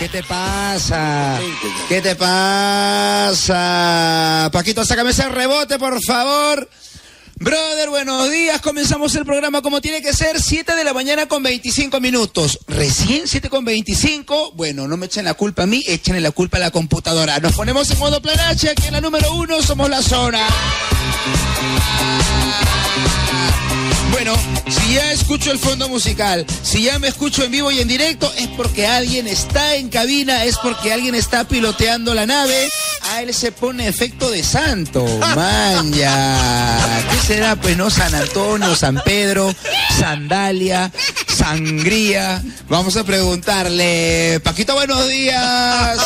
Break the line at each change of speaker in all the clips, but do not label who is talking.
¿Qué te pasa? ¿Qué te pasa? Paquito, sácame ese rebote, por favor. Brother, buenos días. Comenzamos el programa como tiene que ser, 7 de la mañana con 25 minutos. Recién 7 con 25. Bueno, no me echen la culpa a mí, échenle la culpa a la computadora. Nos ponemos en modo planache, aquí en la número uno somos la zona. Bueno, si ya escucho el fondo musical, si ya me escucho en vivo y en directo, es porque alguien está en cabina, es porque alguien está piloteando la nave. A él se pone efecto de santo, manja. ¿Qué será? Pues no, San Antonio, San Pedro, Sandalia, Sangría. Vamos a preguntarle. Paquito, buenos días.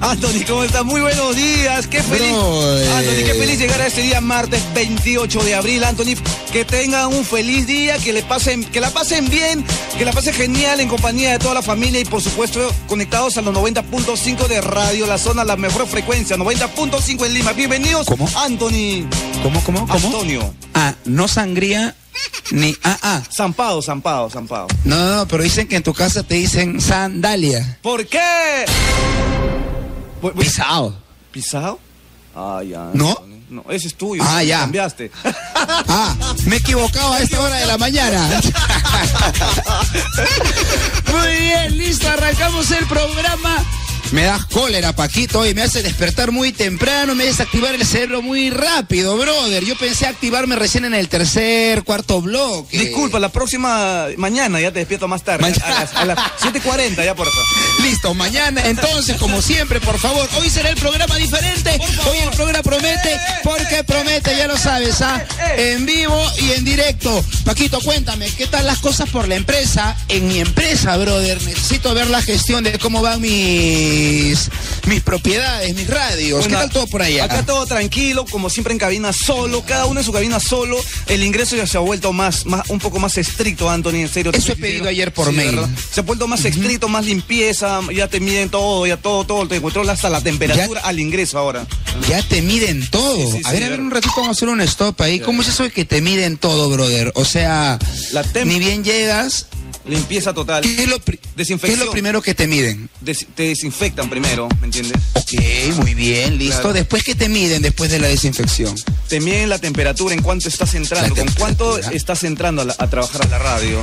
Anthony, ¿cómo estás? Muy buenos días. Qué feliz.
Brother.
Anthony, qué feliz llegar a este día martes 28 de abril. Anthony, que tengan un feliz día, que le pasen, que la pasen bien, que la pasen genial en compañía de toda la familia y por supuesto conectados a los 90.5 de Radio La Zona, la mejor frecuencia, 90.5 en Lima. Bienvenidos,
¿Cómo?
Anthony.
¿Cómo, cómo, cómo?
Antonio.
Ah, no sangría ni ah, ah.
Zampado, zampado, zampado.
No, no, no, pero dicen que en tu casa te dicen sandalia.
¿Por qué? Voy- voy-
Pisado.
¿Pisado? Ah, ya.
¿No?
No, ese es tuyo.
Ah, ya.
Cambiaste.
Ah, me he equivocado a esta hora de la mañana. Muy bien, listo, arrancamos el programa. Me das cólera, Paquito, y me hace despertar muy temprano, me hace activar el cerebro muy rápido, brother. Yo pensé activarme recién en el tercer, cuarto bloque.
Disculpa, la próxima mañana ya te despierto más tarde.
Mañana.
A las, a las 7.40 ya, por favor.
Listo, mañana entonces, como siempre, por favor, hoy será el programa diferente. Hoy el programa promete, porque promete, ya lo sabes, ¿ah? En vivo y en directo. Paquito, cuéntame, ¿qué tal las cosas por la empresa? En mi empresa, brother, necesito ver la gestión de cómo van mis, mis propiedades, mis radios. ¿Qué
Bueno,
tal todo por allá?
Acá todo tranquilo, como siempre en cabina solo, cada uno en su cabina solo. El ingreso ya se ha vuelto más, más un poco más estricto, Anthony, en serio.
Eso he pedido ayer por mail.
Se ha vuelto más estricto, más limpieza, ya te miden todo, ya todo, todo, te controla hasta la temperatura al ingreso ahora.
Ya te miden todo.
Sí, sí,
a ver, a ver, un ratito vamos a hacer un stop ahí. ¿Cómo es eso de que te miden todo, brother? O sea,
La
ni bien llegas,
Limpieza total.
¿qué es lo, ¿qué es primero que te miden?
Des- te desinfectan primero, ¿me entiendes?
Ok, muy bien, listo.
Claro.
Después que te miden después de la desinfección.
Te miden la temperatura, en cuánto estás entrando, con cuánto estás entrando a, la- a trabajar a la radio.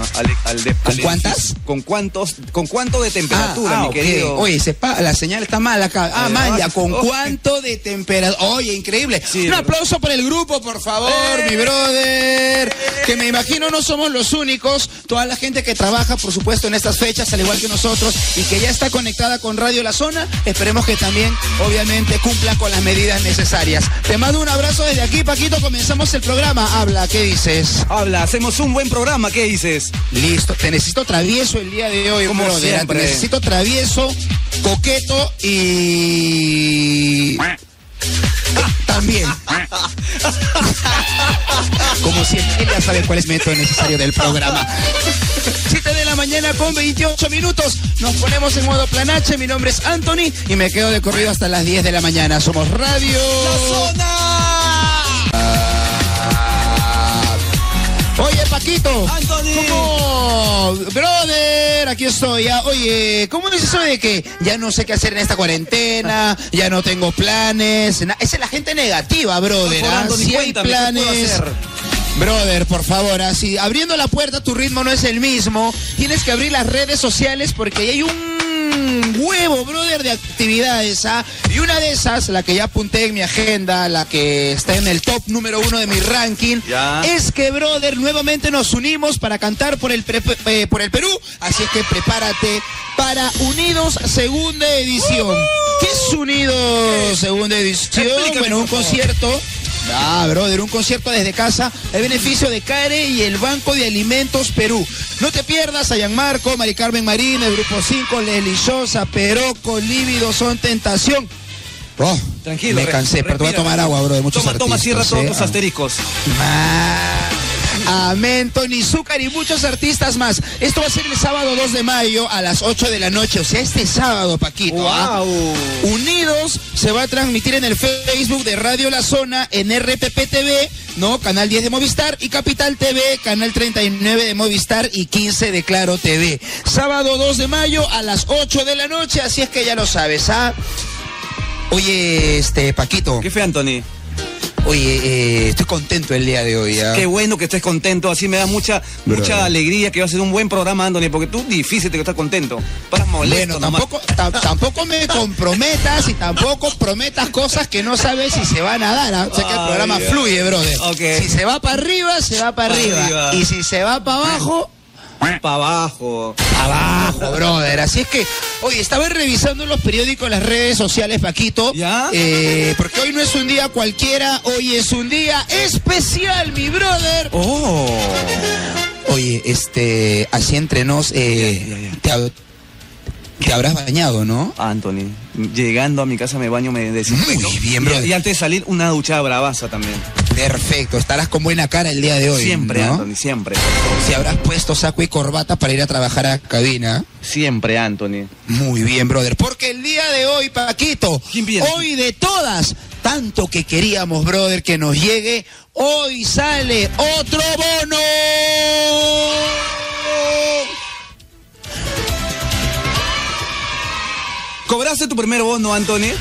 ah, al- al de-
¿Con
al
cuántas?
Con cuántos, con cuánto de temperatura,
ah,
mi
ok.
querido.
Oye, la señal está mal acá. Ah,
Eh,
man, ya,
ah,
¿con
oh.
cuánto de temperatura? Oye, increíble.
Sí,
Un aplauso para el grupo, por favor,
Eh.
mi brother. Que me imagino no somos los únicos. Toda la gente que trabaja, por supuesto, en estas fechas, al igual que nosotros, y que ya está conectada con Radio La Zona, esperemos que también, obviamente, cumpla con las medidas necesarias. Te mando un abrazo desde aquí, Paquito. Comenzamos el programa. Habla, ¿qué dices?
Habla, hacemos un buen programa, ¿qué dices?
Listo, te necesito travieso el día de hoy,
Como
brother.
siempre.
Te necesito travieso, coqueto y. También. Como siempre, él ya sabe cuál es el método necesario del programa. 7 de la mañana con 28 minutos. Nos ponemos en modo planache. Mi nombre es Anthony y me quedo de corrido hasta las 10 de la mañana. Somos Radio. Oye, Paquito.
Anthony.
¿Cómo? Brother, aquí estoy. ya. Oye, ¿cómo es eso de que ya no sé qué hacer en esta cuarentena? Ya no tengo planes. Esa es la gente negativa, brother. ¿ah? Si hay
cuéntame, ¿qué puedo
planes. Brother, por favor, así, abriendo la puerta tu ritmo no es el mismo. Tienes que abrir las redes sociales porque hay un huevo, brother, de actividades, ¿ah? Y una de esas, la que ya apunté en mi agenda, la que está en el top número uno de mi ranking,
Ya.
es que, brother, nuevamente nos unimos para cantar por el, pre- eh, por el Perú. Así es que prepárate para Unidos Segunda Edición. ¿Qué es Unidos Segunda Edición?
Explícame,
Bueno, un concierto. Ah, brother, un concierto desde casa el beneficio de CARE y el Banco de Alimentos Perú. No te pierdas a Gianmarco, Mari Carmen Marín, el Grupo 5, Leslie Sosa, Peroco, Lívido, Son Tentación. Oh,
Tranquilo.
Me cansé, pero te voy a tomar agua, bro, de muchos
Toma, toma, cierra todos
eh.
tus asteriscos.
Ah. Amén, Tony Zúcar y muchos artistas más. Esto va a ser el sábado 2 de mayo a las 8 de la noche, o sea, este sábado, Paquito. ¿ah? Unidos se va a transmitir en el Facebook de Radio La Zona, en RPP TV, ¿no? Canal 10 de Movistar y Capital TV, Canal 39 de Movistar y 15 de Claro TV. Sábado 2 de mayo a las 8 de la noche, así es que ya lo sabes, ¿ah? Oye, este, Paquito.
¿Qué fe, Anthony?
Oye, eh, estoy contento el día de hoy. ¿ah?
Qué bueno que estés contento, así me da mucha mucha alegría que va a ser un buen programa, Anthony, porque tú difícil que estás contento. Para molesto.
Bueno, tampoco, tampoco me comprometas y tampoco prometas cosas que no sabes si se van a dar. ¿ah? O sea que el programa fluye, brother. Si se va para arriba, se va para arriba. Y si se va para abajo,
para abajo.
Abajo, brother. Así es que, oye, estaba revisando los periódicos, las redes sociales, Paquito.
¿Ya?
Eh, porque hoy no es un día cualquiera, hoy es un día especial, mi brother.
Oh.
Oye, este, así entre nos, eh, te, habrás bañado, ¿no?
Anthony, llegando a mi casa me baño, me desinfecto.
Muy bien, brother.
Y, antes de salir, una duchada bravaza también.
Perfecto, estarás con buena cara el día de hoy.
Siempre, Anthony, siempre.
Si habrás puesto saco y corbata para ir a trabajar a cabina.
Siempre, Anthony.
Muy bien, brother. Porque el día de hoy, Paquito, hoy de todas, tanto que queríamos, brother, que nos llegue, hoy sale otro bono.
¿Cobraste tu primer bono, Anthony?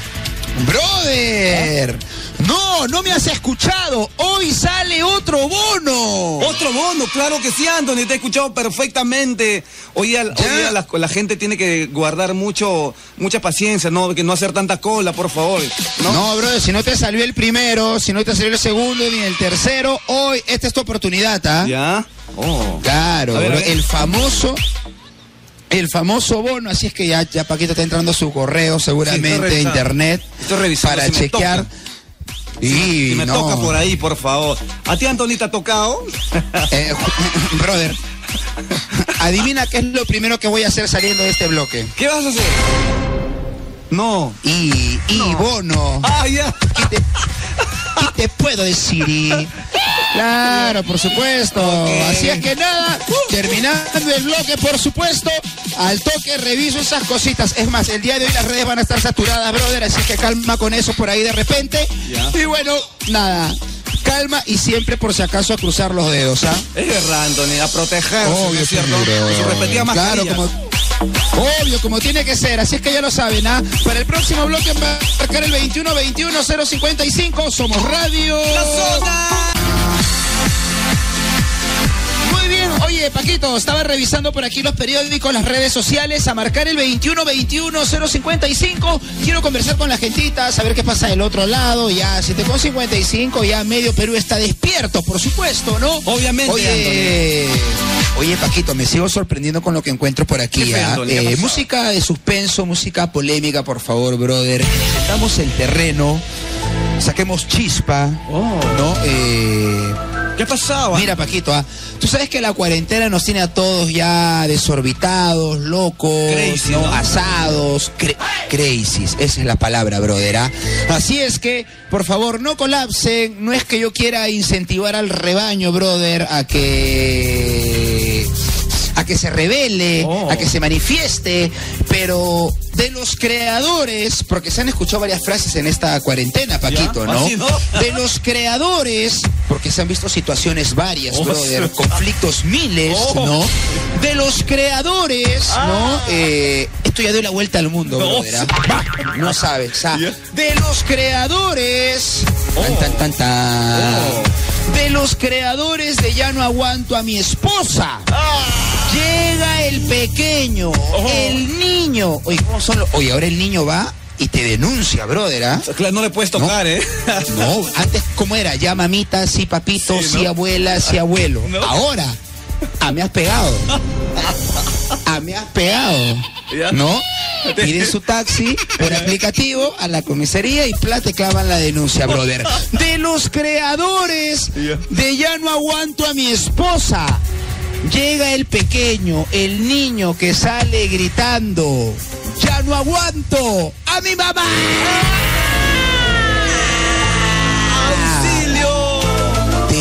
Brother. No, no me has escuchado. Hoy sale otro bono.
Otro bono, claro que sí, Anthony, te he escuchado perfectamente. Hoy día, la, gente tiene que guardar mucho, mucha paciencia, ¿no? Que no hacer tanta cola, por favor.
No, no brother, si no te salió el primero, si no te salió el segundo ni el tercero, hoy esta es tu oportunidad, ¿ah?
Ya.
Oh. Claro, el famoso el famoso bono, así es que ya, ya Paquito está entrando a su correo, seguramente, internet, para chequear.
Y me toca por ahí, por favor. ¿A ti, Antoni, te ha tocado?
Eh, brother, adivina qué es lo primero que voy a hacer saliendo de este bloque.
¿Qué vas a hacer? No.
Y, y bono.
Ah, ya.
¿Qué te, puedo decir? Claro, por supuesto. Así es que nada, terminando el bloque, por supuesto, al toque reviso esas cositas. Es más, el día de hoy las redes van a estar saturadas, brother, así que calma con eso por ahí de repente. Y bueno, nada. Calma y siempre por si acaso a cruzar los dedos, ¿ah?
Es verdad, Anthony, a proteger,
Obvio, ¿cierto? Claro, como Obvio, como tiene que ser. Así es que ya lo saben, ¿ah? Para el próximo bloque marcar el 21 21 055. Somos Radio.
La zona.
Oye, Paquito, estaba revisando por aquí los periódicos, las redes sociales, a marcar el 21-21-055. Quiero conversar con la gentita, saber qué pasa del otro lado. Ya, 7.55, ya medio Perú está despierto, por supuesto, ¿no?
Obviamente.
Oye, oye Paquito, me sigo sorprendiendo con lo que encuentro por aquí. ¿ah? Eh, música de suspenso, música polémica, por favor, brother. Necesitamos el terreno, saquemos chispa,
oh.
¿no? Eh,
¿Qué pasaba?
Mira, Paquito, ¿ah? tú sabes que la cuarentena nos tiene a todos ya desorbitados, locos, asados, crisis. Esa es la palabra, brother. ¿ah? Así es que, por favor, no colapsen. No es que yo quiera incentivar al rebaño, brother, a que que se revele, a que se manifieste, pero de los creadores, porque se han escuchado varias frases en esta cuarentena, Paquito, ¿no? De los creadores, porque se han visto situaciones varias, oh, brother, conflictos miles, oh. ¿no? De los creadores, ¿no? Ah. Eh, esto ya dio la vuelta al mundo, brother. ¿ah? No sabes, ¿ah? De los creadores, tan, tan, tan, tan. De los creadores de Ya no aguanto a mi esposa. Ah. Llega el pequeño, el niño. Oye, ¿cómo son Oye, ahora el niño va y te denuncia, brother, ¿ah?
Claro, no le puedes tocar, ¿eh?
no, antes, ¿cómo era? Ya mamita, sí papito, sí, abuela, sí abuelo. Ahora, a me has pegado. Me has pegado. ¿No? Piden su taxi por aplicativo a la comisaría y plata clavan la denuncia, brother. De los creadores de Ya no aguanto a mi esposa. Llega el pequeño, el niño que sale gritando, ya no aguanto a mi mamá.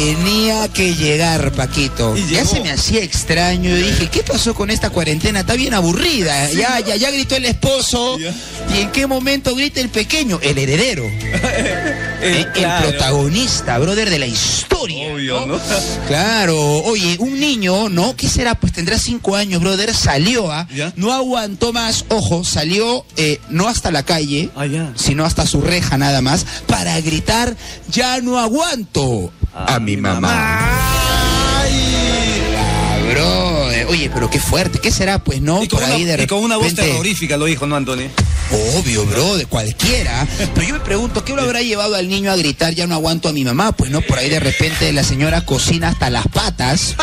Tenía que llegar, Paquito. Ya se me hacía extraño. Yo dije, ¿qué pasó con esta cuarentena? Está bien aburrida. Ya, ya, ya gritó el esposo.
Ya.
¿Y en qué momento grita el pequeño? El heredero.
Eh,
el
claro.
protagonista, brother, de la historia.
Obvio, ¿no?
Claro, oye, un niño, ¿no? ¿Qué será? Pues tendrá cinco años, brother, salió, ¿ah? No aguantó más, ojo, salió eh, no hasta la calle,
Ah,
sino hasta su reja nada más, para gritar, ya no aguanto a, mi mamá.
Ay.
Ah, brother. Oye, pero qué fuerte, ¿qué será? Pues no,
Y con,
por
una,
ahí de
y con una voz
repente-
terrorífica lo dijo, ¿no, Antonio?
Obvio, bro, de cualquiera. Pero yo me pregunto, ¿qué lo habrá llevado al niño a gritar, ya no aguanto a mi mamá? Pues no, por ahí de repente la señora cocina hasta las patas.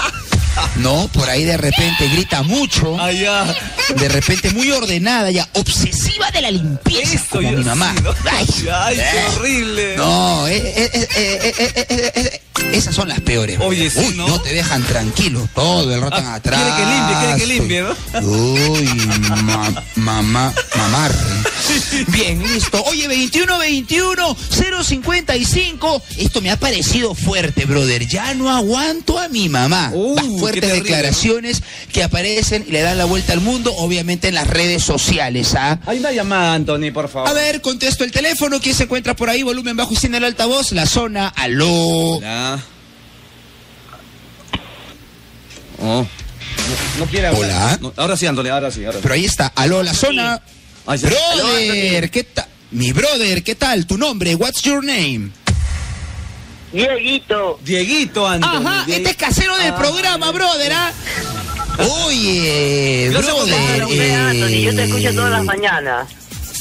¿no? Por ahí de repente grita mucho. De repente muy ordenada, ya obsesiva de la limpieza. Como mi mamá. Ay,
qué
eh.
horrible.
No, esas son las peores.
Oye, sí,
Uy,
¿no?
te dejan tranquilo. Todo el rato
ah,
atrás.
Quiere que limpie, quiere que limpie, ¿no?
Uy, ma, mamá, mamar. Bien, listo. Oye, 21, 21, 055. Esto me ha parecido fuerte, brother. Ya no aguanto a mi mamá.
Uh
fuertes
terrible,
declaraciones que aparecen y le dan la vuelta al mundo, obviamente en las redes sociales, ¿ah?
Hay una llamada, Antonio, por favor.
A ver, contesto el teléfono. ¿Quién se encuentra por ahí? Volumen bajo y sin el altavoz. La zona. Aló.
Hola. Oh. No, no quiere hablar.
Hola.
No, ahora sí, Antonio, ahora sí, ahora sí.
Pero ahí está. Aló, la zona.
Ay, ya.
Brother, ¿qué tal? Mi brother, ¿qué tal? Tu nombre, what's your name?
Dieguito,
Dieguito, Antonio.
Ajá,
Die-
este es casero del
Ah,
programa, brother, ¿ah? Oye, brother.
hombre, Anthony, yo te escucho todas las
eh,
mañanas.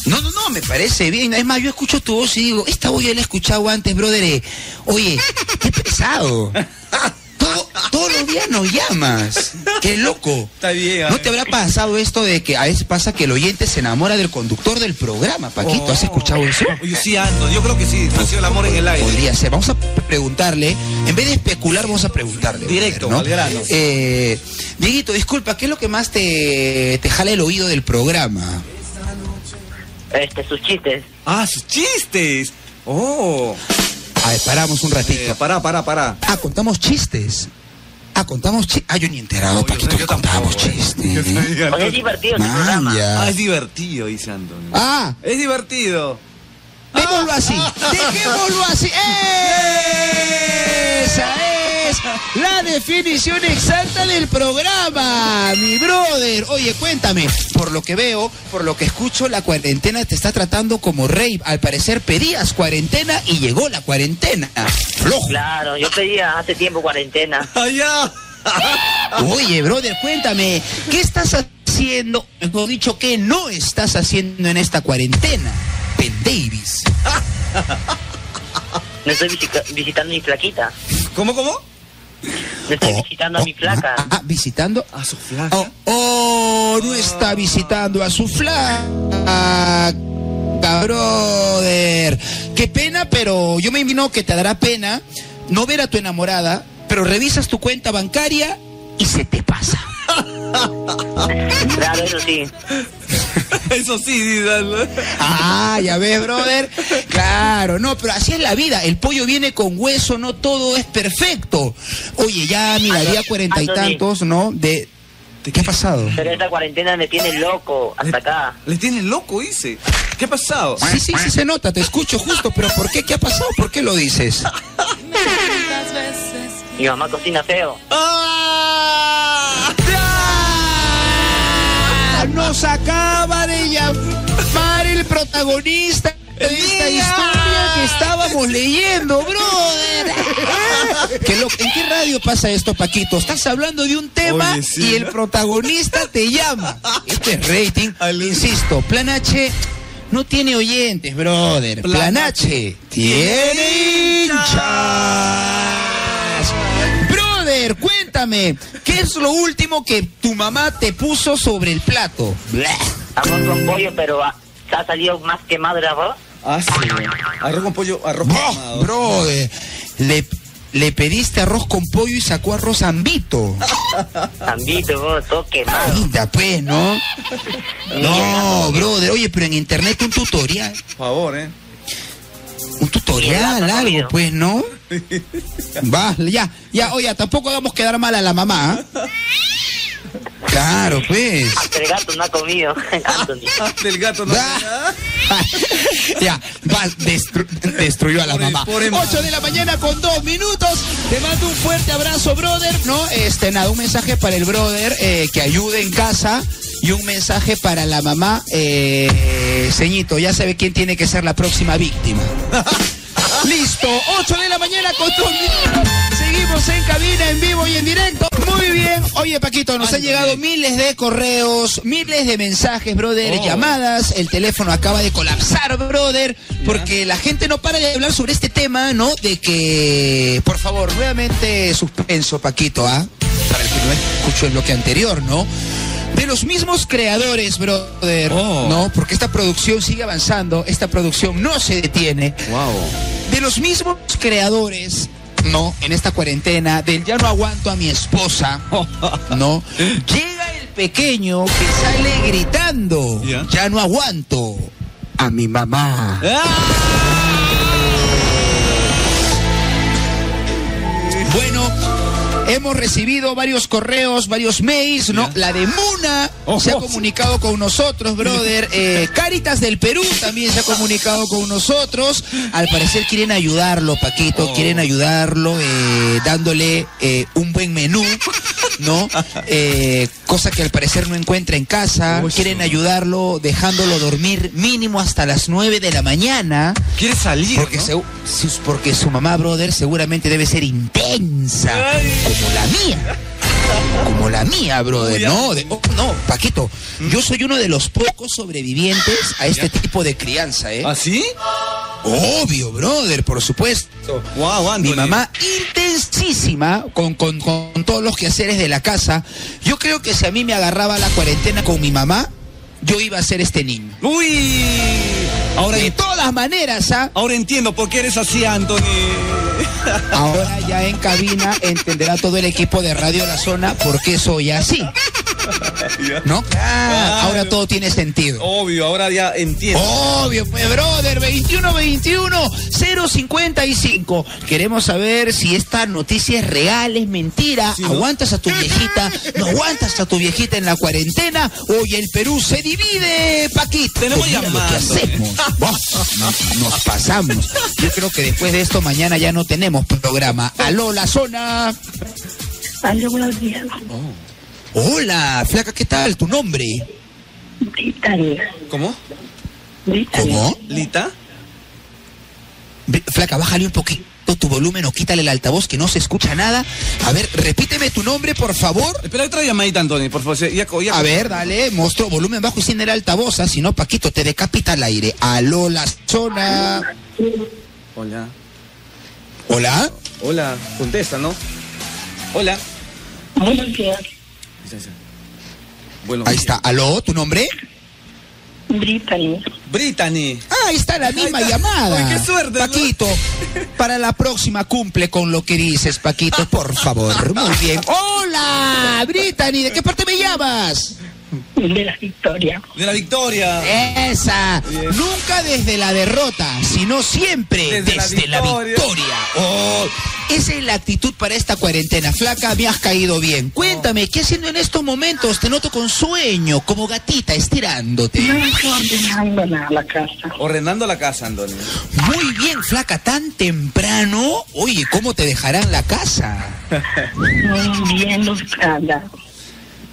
No, no, no, me parece bien. Es más, yo escucho tu voz y digo, esta voz ya la he escuchado antes, brother. eh, Oye, qué pesado. Todo- todos los días nos llamas. Qué loco.
Está bien.
¿No te habrá pasado esto de que a veces pasa que el oyente se enamora del conductor del programa, Paquito? ¿Has escuchado eso?
Oye, sí, Antonio, yo creo que sí. Nació el amor en el aire.
Podría ser. Vamos a preguntarle, en vez de especular, vamos a preguntarle.
Directo,
¿no?
al grano.
Eh, Dieguito, disculpa, ¿qué es lo que más te, te jala el oído del programa?
Este, sus chistes.
Ah, sus chistes. Oh.
A ver, paramos un ratito.
Eh, pará, pará, pará.
Ah, contamos chistes. Ah, contamos chistes. Ah, yo ni enterado,
No,
Paquito, que contamos
eh.
chistes.
Es divertido tu
Man,
programa.
Ah, es divertido, dice Antonio.
Ah,
Es divertido.
Démoslo así. Dejémoslo así. Esa es la definición exacta del programa, mi brother. Oye, cuéntame, por lo que veo, por lo que escucho, la cuarentena te está tratando como rey. Al parecer pedías cuarentena y llegó la cuarentena. Flojo.
Claro, yo pedía hace tiempo cuarentena.
Allá.
Oye, brother, cuéntame, ¿qué estás haciendo? Mejor dicho, ¿qué no estás haciendo en esta cuarentena? Davis.
No estoy visita- visitando mi flaquita.
¿Cómo, cómo?
No estoy
Oh,
visitando a
oh,
mi flaca.
Ah, ah, visitando.
A su flaca.
Oh, oh, no está visitando a su flaca, brother. Qué pena, pero yo me imagino que te dará pena no ver a tu enamorada, pero revisas tu cuenta bancaria y se te pasa.
Claro, eso sí.
Eso sí. ¿no?
Ah, ya ves, brother. Claro, no, pero así es la vida. El pollo viene con hueso, no todo es perfecto. Oye, ya mira, día cuarenta y tantos, ¿no? De, ¿de qué ha pasado?
Pero esta cuarentena me tiene loco hasta acá.
Le tiene loco, dice. ¿Qué ha pasado?
Sí, sí, sí se nota, te escucho justo, pero ¿por qué? ¿Qué ha pasado? ¿Por qué lo dices?
Mi mamá cocina feo.
¡Ah!
Nos acaba de llamar el protagonista de esta historia que estábamos leyendo, brother. ¿Qué lo- ¿En qué radio pasa esto, Paquito? Estás hablando de un tema
Oye, sí,
y el protagonista te llama. Este es rating. Insisto, Plan H no tiene oyentes, brother.
Plan H
tiene hinchas. Brother, cuéntame, ¿qué es lo último que tu mamá te puso sobre el plato?
Arroz con pollo, pero ah, se ha salido más quemado el arroz.
Ah, sí. Arroz con pollo, arroz
Bro,
quemado.
brother, le, le pediste arroz con pollo y sacó arroz ambito.
Tambito, vos, todo quemado.
Linda, pues, ¿no? No, brother, oye, pero en internet un tutorial.
Por favor, ¿eh?
Un tutorial, algo, pues, ¿no? Va, ya, ya, oye, tampoco hagamos quedar mal a la mamá. ¿ah? Claro, pues.
Hasta el gato no ha comido, Anthony.
Del gato no.
Ah. ya, va, destru- destruyó a la
Pobre-
mamá.
pobre mamá.
8 de la mañana con dos minutos. Te mando un fuerte abrazo, brother. No, este, nada, un mensaje para el brother eh, que ayude en casa. Y un mensaje para la mamá, eh, ceñito, ya sabe quién tiene que ser la próxima víctima. Listo, 8 de la mañana con minutos. Seguimos en cabina, en vivo y en directo. Muy bien. Oye, Paquito, nos han llegado miles de correos, miles de mensajes, brother,
Oh.
llamadas. El teléfono acaba de colapsar, brother, porque la gente no para de hablar sobre este tema, ¿no? De que, por favor, nuevamente suspenso, Paquito, ¿ah? Para el que no escuchó el bloque anterior, ¿no? De los mismos creadores, brother,
Oh.
¿no? Porque esta producción sigue avanzando, esta producción no se detiene
Wow.
de los mismos creadores, ¿no? En esta cuarentena, del ya no aguanto a mi esposa, ¿no? Llega el pequeño que sale gritando,
Ya.
ya no aguanto a mi mamá. Bueno, hemos recibido varios correos, varios mails, ¿no? La de Muna
Oh,
se ha comunicado con nosotros, brother. Eh, Caritas del Perú también se ha comunicado con nosotros. Al parecer quieren ayudarlo, Paquito,
Oh.
quieren ayudarlo eh, dándole eh, un buen menú, ¿no? Eh, cosa que al parecer no encuentra en casa. Quieren ayudarlo dejándolo dormir mínimo hasta las 9 de la mañana.
Quiere salir.
Porque, porque su mamá, brother, seguramente debe ser intensa,
Ay.
Como la mía. Como la mía, brother, ¿no? De- oh, no, Paquito, yo soy uno de los pocos sobrevivientes a este tipo de crianza, ¿eh?
¿Ah, sí?
Obvio, brother, por supuesto.
Wow.
Mi mamá intensísima con, con, con todos los quehaceres de la casa. Yo creo que si a mí me agarraba la cuarentena con mi mamá, yo iba a ser este niño.
Uy. Ahora,
De todas maneras, ¿ah?
ahora entiendo por qué eres así, Anthony.
Ahora ya en cabina entenderá todo el equipo de Radio La Zona por qué soy así. ¿No? Ah, ahora todo tiene sentido.
Obvio, ahora ya entiendo.
Obvio, pues, brother, 2121-055. Queremos saber si esta noticia es real, es mentira.
Sí, ¿no?
¿Aguantas a tu viejita? ¿No aguantas a tu viejita en la cuarentena? Hoy el Perú se divide, Paquito.
Tenemos
Pues nos, nos pasamos. Yo creo que después de esto mañana ya no tenemos programa. Aló, la zona.
Aló, buenos días.
Hola, flaca, ¿qué tal? ¿Tu nombre?
Brittany.
¿Cómo?
¿Cómo?
¿Lita?
Flaca, bájale un poquito tu volumen o quítale el altavoz que no se escucha nada. A ver, repíteme tu nombre, por favor.
Espera otra llamadita, Anthony, por favor. Ya, ya,
A ver, dale, monstruo, volumen bajo y sin el altavoz, ¿ah? si no, Paquito, te decapita al aire. Aló, la zona.
Hola.
Hola.
Hola. Contesta, ¿no? Hola.
Buenos días.
Bueno,
Ahí está. Aló, ¿tu nombre?
Brittany.
Brittany.
Ah, ahí está la misma
está.
llamada.
Ay, qué suerte, ¿no?
Paquito, para la próxima cumple con lo que dices, Paquito, por favor. Muy bien. Hola, Brittany, ¿de qué parte me llamas?
De la Victoria.
De la Victoria.
Esa.
Bien.
Nunca desde la derrota, sino siempre
Desde
desde,
la
la,
victoria.
Oh, esa es la actitud para esta cuarentena. Flaca, me has caído bien. Cuéntame, ¿qué haciendo en estos momentos? Te noto con sueño, como gatita, estirándote.
No ordenando la casa.
Ordenando la casa, Anthony.
Muy bien, flaca, tan temprano. Oye, ¿cómo te dejarán la casa?
Muy bien lustrada.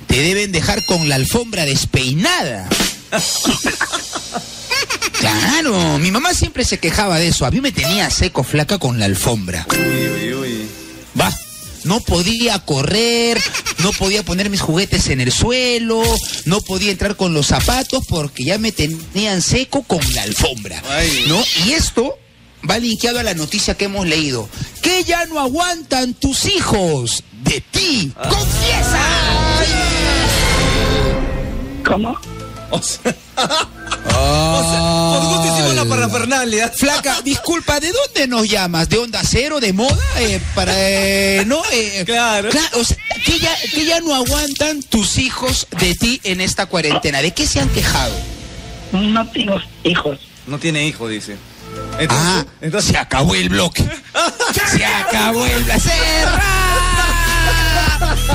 Te deben dejar con la alfombra despeinada. Claro, mi mamá siempre se quejaba de eso. A mí me tenía seco flaca con la alfombra.
Uy, uy, uy.
Va. No podía correr, no podía poner mis juguetes en el suelo, no podía entrar con los zapatos porque ya me tenían seco con la alfombra.
Ay.
¿No? Y esto va linkeado a la noticia que hemos leído. Que ya no aguantan tus hijos de ti. ¡Confiesa!
¿Cómo?
O sea, o sea, por gusto hicimos la parafernalia.
Flaca, disculpa, ¿de dónde nos llamas? ¿De Onda Cero? ¿De moda? Eh, para, eh, ¿no? Eh,
Claro.
o sea, que ya, que ya no aguantan tus hijos de ti en esta cuarentena. ¿De qué se han quejado?
No tengo hijos.
No tiene hijo, dice. Entonces,
Ah,
entonces
se acabó el bloque. Se acabó el placer.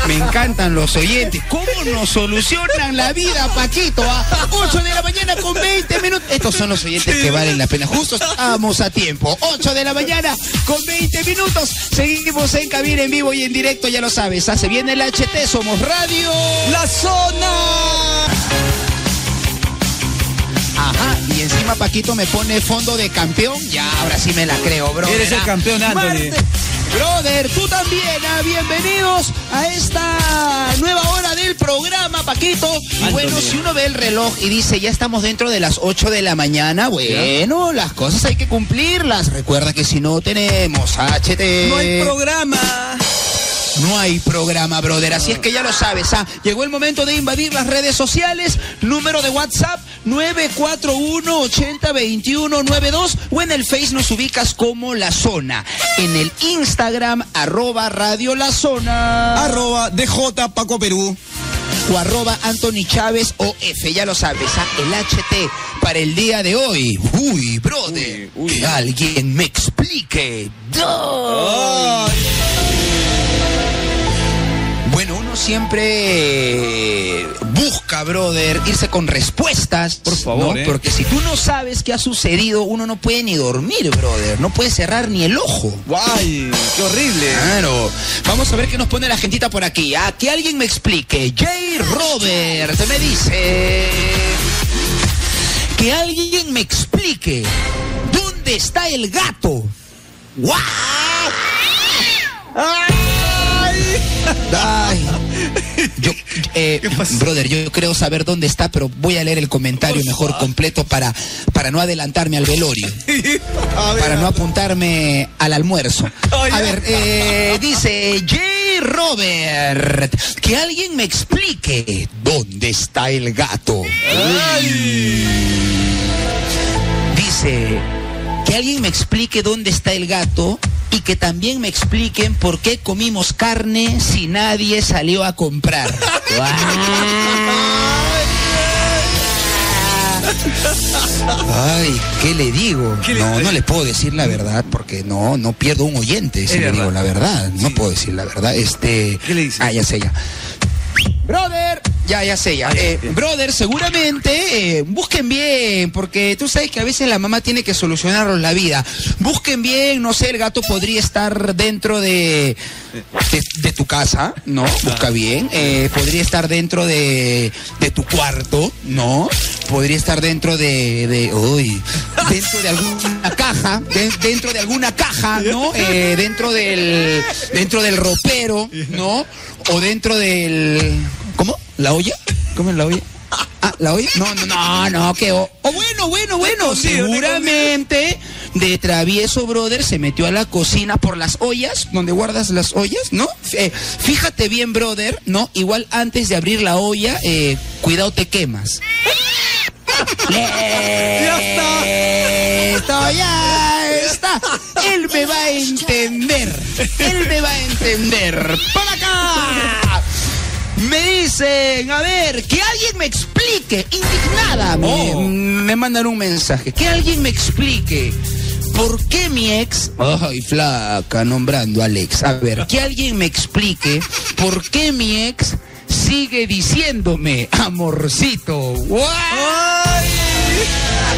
Me encantan los oyentes. ¿Cómo nos solucionan la vida, Paquito? A 8 de la mañana con 20 minutos. Estos son los oyentes que valen la pena. Justo estamos a tiempo. 8 de la mañana con 20 minutos. Seguimos en cabina en vivo y en directo, ya lo sabes. Hace bien el HT, somos radio.
La zona.
Encima Paquito me pone fondo de campeón. Ya, ahora sí me la creo, bro.
Eres el campeón, Anthony.
Brother, tú también, ah, bienvenidos a esta nueva hora del programa, Paquito. Y bueno, si uno ve el reloj y dice, ya estamos dentro de las 8 de la mañana, bueno, las cosas hay que cumplirlas. Recuerda que si no tenemos HT...
No hay programa.
No hay programa, brother. Así es que ya lo sabes. ¿ah? Llegó el momento de invadir las redes sociales. Número de WhatsApp 941-802192 o en el Face nos ubicas como La Zona. En el Instagram arroba Radio La Zona
Arroba DJ Paco Perú.
o arroba Anthony Chávez o F. Ya lo sabes. ¿ah? El HT para el día de hoy. Uy, brother.
Uy, uy.
Que alguien me explique. Doy. Siempre busca, brother, irse con respuestas.
Por favor,
¿no?
eh.
Porque si tú no sabes qué ha sucedido, uno no puede ni dormir, brother. No puede cerrar ni el ojo.
Guay, qué horrible.
Claro. Vamos a ver qué nos pone la gentita por aquí. A que alguien me explique. Jay Robert me dice. Que alguien me explique. ¿Dónde está el gato? ¡Guau! Ay. Yo, eh, brother, yo creo saber dónde está, pero voy a leer el comentario mejor completo para, para no adelantarme al velorio para no apuntarme al almuerzo. A ver, eh, dice J. Robert, que alguien me explique dónde está el gato. Dice, que alguien me explique dónde está el gato y que también me expliquen por qué comimos carne si nadie salió a comprar. Ay, ¿qué le digo?
¿Qué le-
no, no le puedo decir la verdad porque no, no pierdo un oyente si
Es
le
verdad.
digo la verdad. No puedo decir la verdad. Este.
¿Qué le dice?
Ah, ya sé ya. Brother, ya, ya sé, ya. Eh, brother, seguramente eh, busquen bien, porque tú sabes que a veces la mamá tiene que solucionarnos la vida. Busquen bien, no sé, el gato podría estar dentro de, de, de tu casa, ¿no? Busca bien. Eh, podría estar dentro de, de tu cuarto, ¿no? Podría estar dentro de, de uy, dentro de alguna caja, de- dentro de alguna caja, ¿no? Eh, dentro del, dentro del ropero, ¿no? O dentro del, ¿cómo? ¿La olla? ¿Cómo es la olla? Ah, ¿la olla? No, no, no, no, que o, o bueno, bueno, bueno, seguramente de travieso brother se metió a la cocina por las ollas, donde guardas las ollas, ¿no? Eh, fíjate bien, brother, ¿no? Igual antes de abrir la olla, eh, cuidado te quemas.
Ya está.
Esto ya está. Él me va a entender. Él me va a entender. ¡Para acá! Me dicen, a ver, que alguien me explique, indignada, me,
Oh.
me mandan un mensaje, que alguien me explique por qué mi ex, ay flaca, nombrando a Alex, a ver, que alguien me explique por qué mi ex sigue diciéndome, amorcito.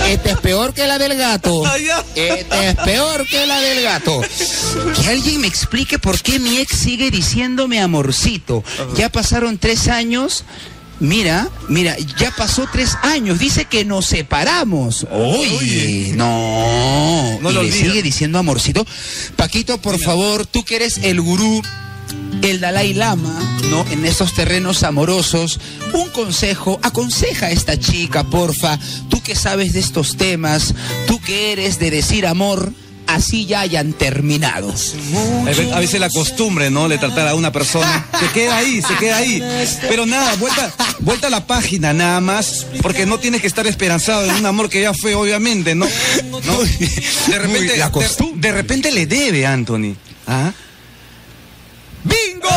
Ay.
Este es peor que la del gato. Este es peor que la del gato. Que alguien me explique por qué mi ex sigue diciéndome amorcito. Ya pasaron tres años. Mira, mira, ya pasó tres años. Dice que nos separamos. Oye, no.
No
y
lo
le sigue diciendo amorcito. Paquito, por favor, tú que eres el gurú el Dalai Lama, ¿no? En estos terrenos amorosos, un consejo, aconseja a esta chica, porfa, tú que sabes de estos temas, tú que eres de decir amor, así ya hayan terminado.
A ve- a veces la costumbre, ¿no? De tratar a una persona. Se queda ahí, se queda ahí. Pero nada, vuelta, vuelta a la página nada más, porque no tienes que estar esperanzado en un amor que ya fue, obviamente, ¿no? ¿No? De repente,
Uy, la
de,
costumbre.
de repente le debe, Anthony. ¿Ah?
¡Bingo!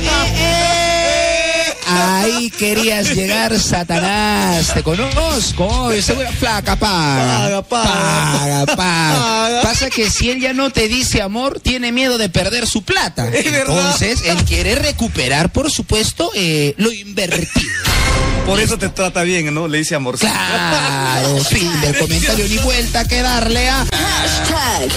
Eh, eh. Ahí querías llegar, Satanás. Te conozco. Ese güey, flaca, paga.
Paga, paga.
Paga, paga. Pasa que si él ya no te dice amor, tiene miedo de perder su plata. Entonces, él quiere recuperar, por supuesto, eh, lo invertido.
Por eso te trata bien, ¿no? Le dice amor.
Claro, fin del comentario ni vuelta que darle a. Hashtag.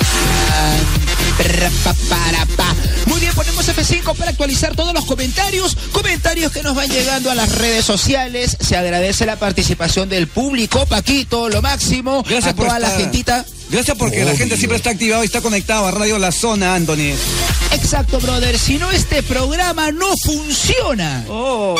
7.5 para actualizar todos los comentarios, comentarios que nos van llegando a las redes sociales. Se agradece la participación del público, Paquito, lo máximo.
Gracias
a
por
toda la gentita.
Gracias porque la gente siempre está activada y está conectada a Radio La Zona, Anthony.
Exacto, brother. Si no, este programa no funciona.
Oh.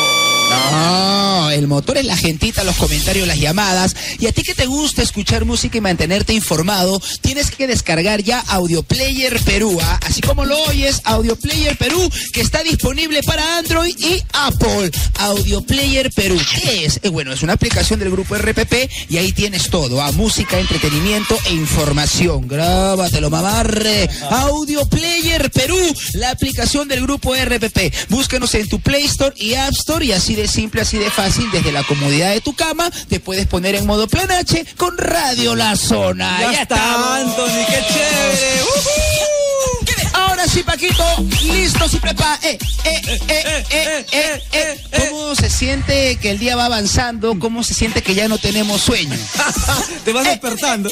El motor es la gentita, los comentarios, las llamadas. Y a ti que te gusta escuchar música y mantenerte informado, tienes que descargar ya Audio Player Perú. ¿ah? Así como lo oyes, Audio Player Perú, que está disponible para Android y Apple. Audio Player Perú. ¿Qué es? Eh, bueno, es una aplicación del grupo RPP y ahí tienes todo. ¿ah? Música, entretenimiento e información. Grábatelo, mamarre. Audio Player Perú, la aplicación del grupo RPP. Búscanos en tu Play Store y App Store y así de simple, así de fácil, desde la comodidad de tu cama, te puedes poner en modo plan H con Radio La Zona.
Ya, está,
estamos.
Anthony, qué chévere. Ujú.
Ahora sí, Paquito, listos y. Eh, eh, eh, eh, eh, eh, eh. ¿Cómo se siente que el día va avanzando? ¿Cómo se siente que ya no tenemos sueño?
Te vas despertando.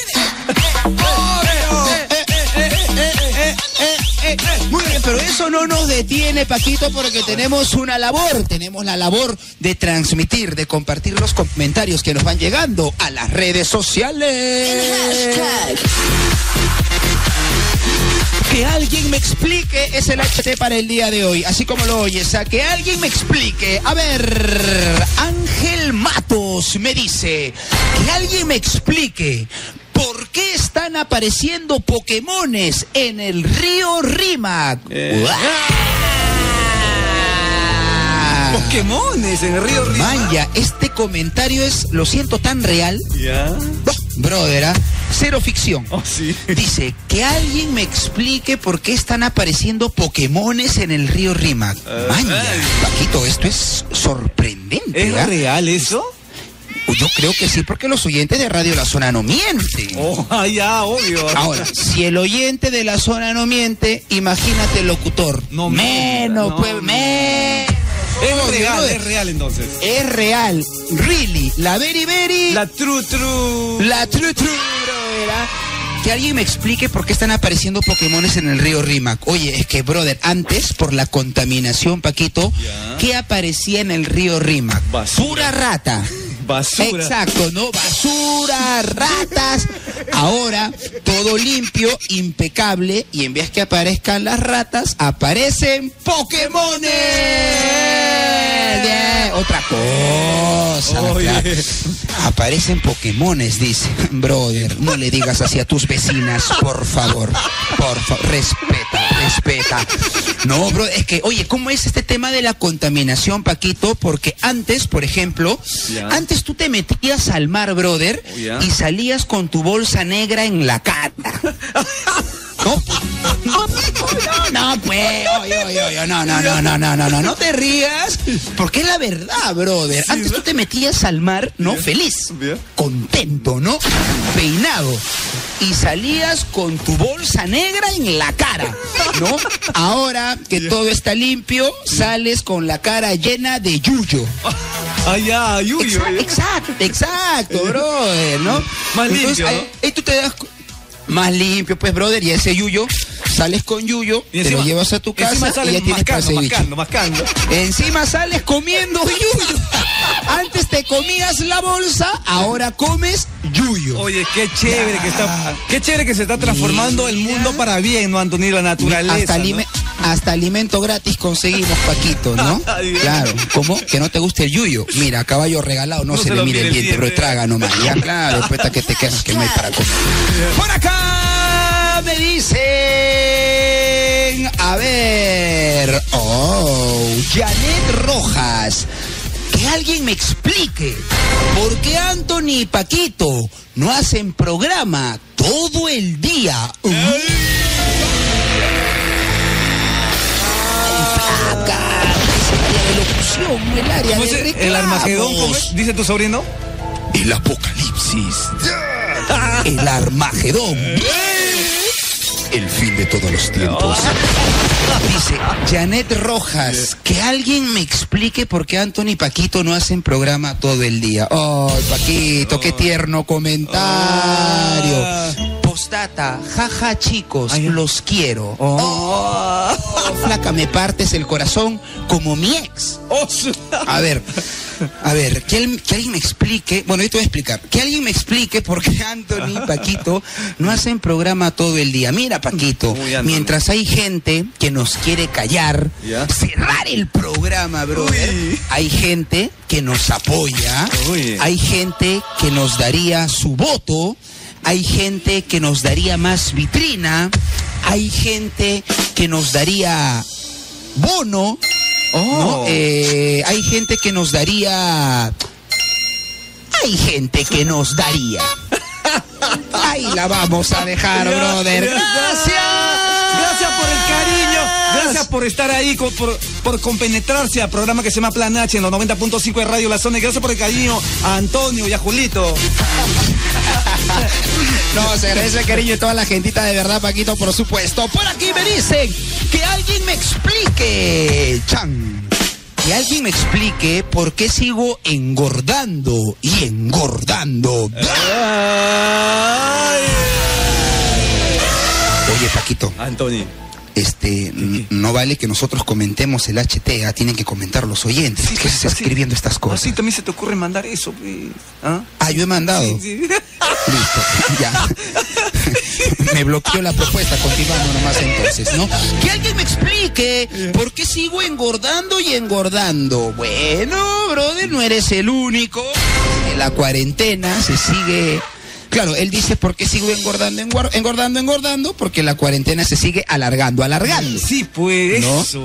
Muy bien, pero eso no nos detiene, Paquito, porque tenemos una labor. Tenemos la labor de transmitir, de compartir los comentarios que nos van llegando a las redes sociales. Que alguien me explique es el HT para el día de hoy, así como lo oyes. A que alguien me explique. A ver, Ángel Matos me dice que alguien me explique por qué están apareciendo Pokémones en el río Rímac.
Eh. Pokémones en el río Río.
Manja, este comentario es, lo siento, tan real.
Ya.
Brother, ¿ah? cero ficción.
Oh, sí.
Dice, que alguien me explique por qué están apareciendo Pokémones en el río Rímac. Manja,
ay.
Paquito, esto es sorprendente.
¿Es
¿ah?
real eso?
Yo creo que sí, porque los oyentes de Radio La Zona no mienten.
Oh, ah, ya, obvio.
Ahora, si el oyente de la zona no miente, imagínate el locutor.
No
menos,
mienta,
pues,
no,
menos.
Es real, es real entonces.
Es real, really. La very very,
La true true.
la true true, brother. ¿ah? Que alguien me explique por qué están apareciendo Pokémones en el río Rímac. Oye, es que, brother, antes, por la contaminación, Paquito. ¿qué aparecía en el río Rímac?
Basura.
Pura rata.
Basura.
Exacto, ¿no? Basura, ratas. Ahora, todo limpio, impecable, y en vez que aparezcan las ratas, aparecen Pokémones. Otra cosa. Claro. Aparecen Pokémones, dice. Brother, no le digas así a tus vecinas, por favor. Por favor, respeta, respeta. No, bro, es que, oye, ¿cómo es este tema de la contaminación, Paquito? Porque antes, por ejemplo, antes tú te metías al mar, brother,
Oh,
y salías con tu bolsa negra en la cara. ¿No? No, no, pues, oye, oye, oye, no, no, no, no, no, no, no, no te rías, porque es la verdad, brother. Antes tú te metías al mar, ¿no? Feliz, contento, ¿no? Peinado. Y salías con tu bolsa negra en la cara, ¿no? Ahora que todo está limpio, sales con la cara llena de yuyo.
Ya, Yuyo.
Exacto, exacto, brother, ¿no?
Más limpio, ¿no?
tú te das más limpio, pues, brother, y ese yuyo, sales con yuyo,
Y
te lo llevas a tu casa y ya tienes para
mascando, mascando, mascando.
Encima sales comiendo yuyo. Antes te comías la bolsa, ahora comes yuyo.
Oye, qué chévere que está, qué chévere que se está transformando el mundo para bien, ¿no, Antonio? La naturaleza.
hasta,
¿no?
alime- hasta alimento gratis conseguimos, Paquito, ¿no? Claro. ¿Cómo? Que no te guste el yuyo. Mira, caballo regalado, no,
No
se,
se
le mire el diente, pero traga nomás. Ya, claro, después hasta que te quedas que no hay para comer. Por acá me dicen. A ver. Oh, Janet Rojas. Que alguien me explique por qué Anthony y Paquito no hacen programa todo el día. Ay, de locución, el área
¿Cómo
de
es el
reclamos.
Armagedón? ¿cómo es? Dice tu sobrino.
El apocalipsis. El Armagedón. El fin de todos los tiempos. Dice Janet Rojas, que alguien me explique por qué Anthony y Paquito no hacen programa todo el día. Ay, Paquito, qué tierno comentario. Postdata, jaja chicos, los quiero. Oh, flaca, me partes el corazón como mi ex.
Oh,
A ver, a ver, que, que alguien me explique, bueno, yo te voy a explicar, que alguien me explique por qué Anthony y Paquito no hacen programa todo el día. Mira, Paquito,
Uy,
mientras hay gente que nos quiere callar,
Ya.
cerrar el programa,
Uy.
hay gente que nos apoya,
Uy.
hay gente que nos daría su voto, hay gente que nos daría más vitrina, hay gente que nos daría bono, ¿no?
Oh.
Eh, hay gente que nos daría... Hay gente que nos daría. Ahí la vamos a dejar, brother.
Gracias. Gracias por el cariño. Gracias por estar ahí, por, por compenetrarse al programa que se llama Plan H en los 90.5 de Radio La Zona. Y gracias por el cariño a Antonio y a Julito.
No, se agradece el cariño de toda la gentita de verdad, Paquito, por supuesto. Por aquí me dicen que alguien me explique, Chan. Que alguien me explique por qué sigo engordando y engordando. Oye, Paquito,
Antonio.
Este, no vale que nosotros comentemos el HT, ah, tienen que comentar los oyentes. ¿Qué se está escribiendo estas cosas?
Así también se te ocurre mandar eso, pues. ¿Ah?
Ah, yo he mandado.
Sí, sí.
Listo, ya. me bloqueó la propuesta, continuando nomás entonces, ¿no? Que alguien me explique por qué sigo engordando y engordando. Bueno, brother, no eres el único. En la cuarentena se sigue. Claro, él dice por qué sigo engordando, engordando, engordando, porque la cuarentena se sigue alargando, alargando.
Sí, pues.
¿No?
Eso.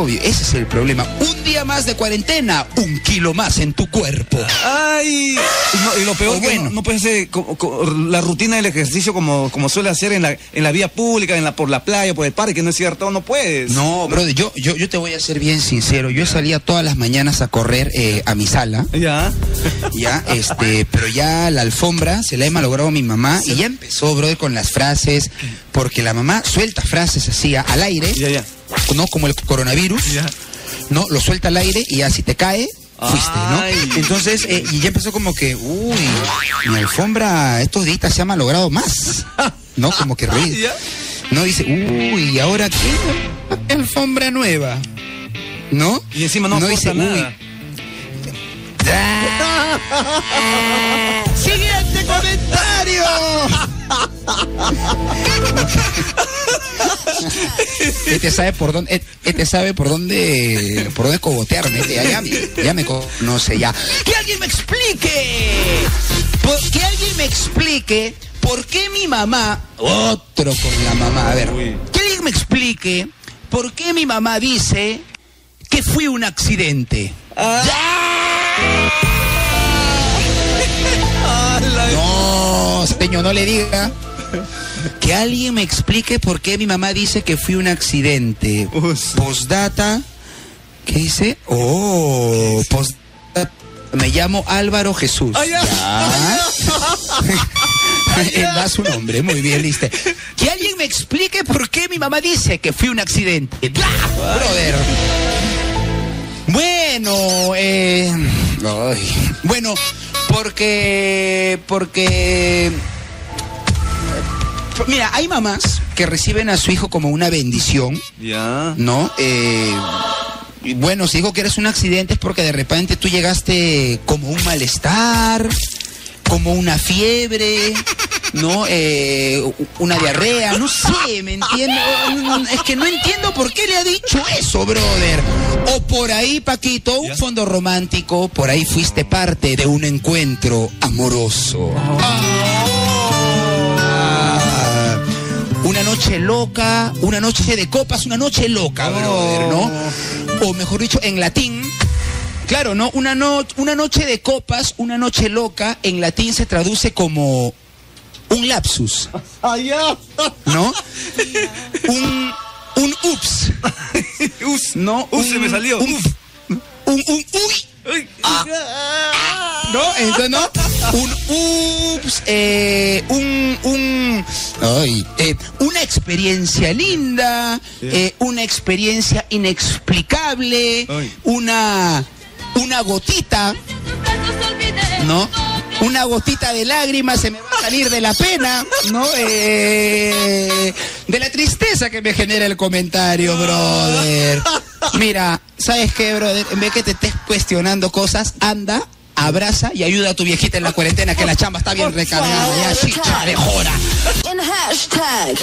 Obvio, ese es el problema. Un día más de cuarentena, un kilo más en tu cuerpo.
Ay, y, no- y lo peor
O
es que
bueno.
no, no puedes hacer co- co- la rutina del ejercicio como, como suele hacer en la, en la vía pública, en la, por la playa, por el parque, no es cierto, no puedes.
No, brother, yo, yo, yo te voy a ser bien sincero. Yo salía todas las mañanas a correr eh, a mi sala,
Ya.
ya, este, pero ya la alfombra se la he malogrado a mi mamá y ya empezó, brother, con las frases, porque la mamá suelta frases así al aire,
Ya, ya.
¿no? Como el coronavirus,
Ya.
¿no? Lo suelta al aire y ya si te cae, fuiste, ¿no?
Ay.
Entonces, eh, y ya empezó como que, uy, mi alfombra estos días se ha malogrado más, ¿no? Como que ruido.
Ya.
No dice, uy, ¿y ahora qué? Alfombra nueva. ¿No?
Y encima no, aporta
dice,
nada.
Siguiente comentario. Este sabe por dónde, este sabe por dónde, por dónde cogotearme. Este ya, ya, ya me conoce ya. Que alguien me explique. Que alguien me explique por qué mi mamá, otro con la mamá, a ver, que alguien me explique por qué mi mamá dice que fui un accidente. No, señor, no le diga. Que alguien me explique por qué mi mamá dice que fui un accidente. Postdata. ¿Qué dice? Oh, postdata. Me llamo Álvaro Jesús.
Ya.
Él da su nombre, muy bien, listo. Que alguien me explique por qué mi mamá dice que fui un accidente. ¡Bla! Brother. Bueno, eh. ay. Bueno, porque. Porque. Mira, hay mamás que reciben a su hijo como una bendición,
Ya.
¿no? Eh, y bueno, si digo que eres un accidente es porque de repente tú llegaste como un malestar, como una fiebre, ¿no? Eh, una diarrea, no sé, ¿me entiendes? Es que no entiendo por qué le ha dicho eso, brother. O por ahí, Paquito, un fondo romántico, por ahí fuiste parte de un encuentro amoroso. Ah, una noche loca, una noche de copas, una noche loca, brother, ¿no? O mejor dicho, en latín. Claro, ¿no? Una, no- una noche de copas, una noche loca, en latín se traduce como un lapsus,
Allá.
¿no? un, un ups. ¿no?
Us, se
Un-
me salió.
un- un, un, uy,
Ah.
¿no? Entonces, ¿no? Un ups, eh, un, un, ay, eh, una experiencia linda, eh, una experiencia inexplicable, una, una gotita, ¿no? Una gotita de lágrimas se me va a salir de la pena, ¿no? Eh, de la tristeza que me genera el comentario, brother. Mira, ¿sabes qué, brother? En vez que te estés cuestionando cosas, anda, abraza y ayuda a tu viejita en la cuarentena, que la chamba está bien recargada. Ya, chicha de jora.
En hashtag.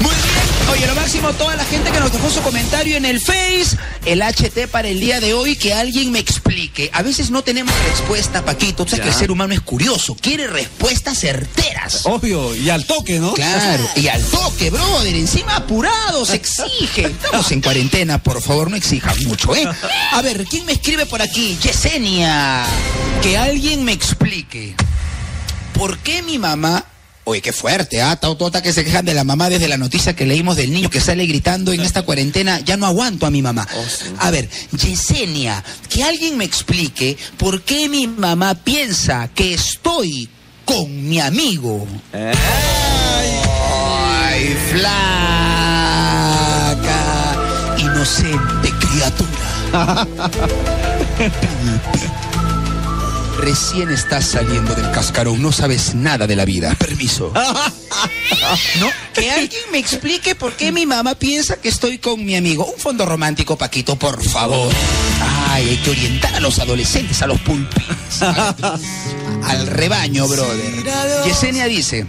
Muy bien. Oye, lo máximo, toda la gente que nos dejó su comentario en el Face, el HT para el día de hoy, que alguien me explique. A veces no tenemos respuesta, Paquito. Tú sabes que el ser humano es curioso, quiere respuestas certeras.
Obvio, y al toque, ¿no?
Claro, y al toque, brother, encima apurados, exige. Estamos en cuarentena, por favor, no exijan mucho, ¿eh? A ver, ¿quién me escribe por aquí? Yesenia. Que alguien me explique. ¿Por qué mi mamá... Oye, qué fuerte, ¿ah? Tautota que se quejan de la mamá desde la noticia que leímos del niño que sale gritando en esta cuarentena. Ya no aguanto a mi mamá. A ver, Yesenia, que alguien me explique por qué mi mamá piensa que estoy con mi amigo. Ay, flaca, inocente criatura. Recién estás saliendo del cascarón, no sabes nada de la vida. Permiso. ¿No? Que alguien me explique por qué mi mamá piensa que estoy con mi amigo. Un fondo romántico, Paquito, por favor. Ay, hay que orientar a los adolescentes, a los pulpines. Al, al rebaño, brother. Yesenia dice,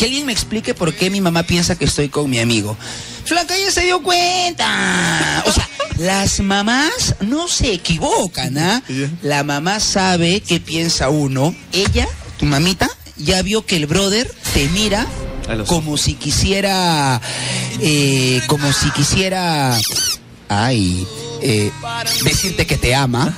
que alguien me explique por qué mi mamá piensa que estoy con mi amigo. Flaca ya se dio cuenta. O sea, las mamás no se equivocan, ¿ah? La mamá sabe qué piensa uno. Ella, tu mamita, ya vio que el brother te mira como si quisiera, eh, como si quisiera, ay, eh, decirte que te ama.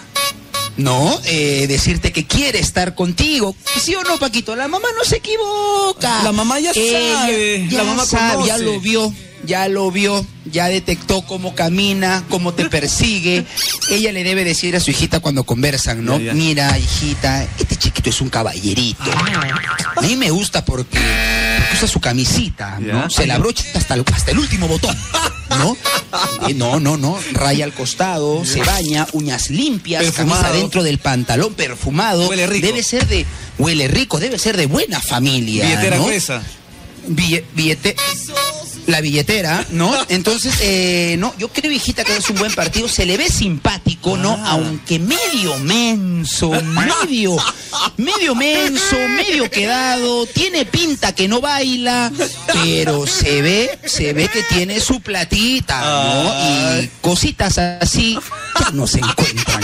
No, eh, decirte que quiere estar contigo. ¿Sí o no, Paquito? La mamá no se equivoca.
La mamá ya sabe,
ya
la mamá
sabe, ya lo vio, ya lo vio, ya detectó cómo camina, cómo te persigue. Ella le debe decir a su hijita cuando conversan, ¿no?
Ya, ya.
Mira, hijita, este chiquito es un caballerito. A mí me gusta porque, porque usa su camisita, ¿no? Se la brocha hasta el, hasta el último botón, ¿no? Eh, no, no, no. Raya al costado, se baña, uñas limpias, camisa dentro del pantalón, perfumado.
Huele rico.
Debe ser de, huele rico, debe ser de buena familia.
Billetera
¿no?
gruesa.
Bille- billete la billetera, ¿no? Entonces, eh, no, yo creo, hijita, que es un buen partido. Se le ve simpático, ¿no?
Ah.
Aunque medio menso, medio, medio menso, medio quedado. Tiene pinta que no baila, pero se ve, se ve que tiene su platita, ¿no? Y cositas así ya no se encuentran.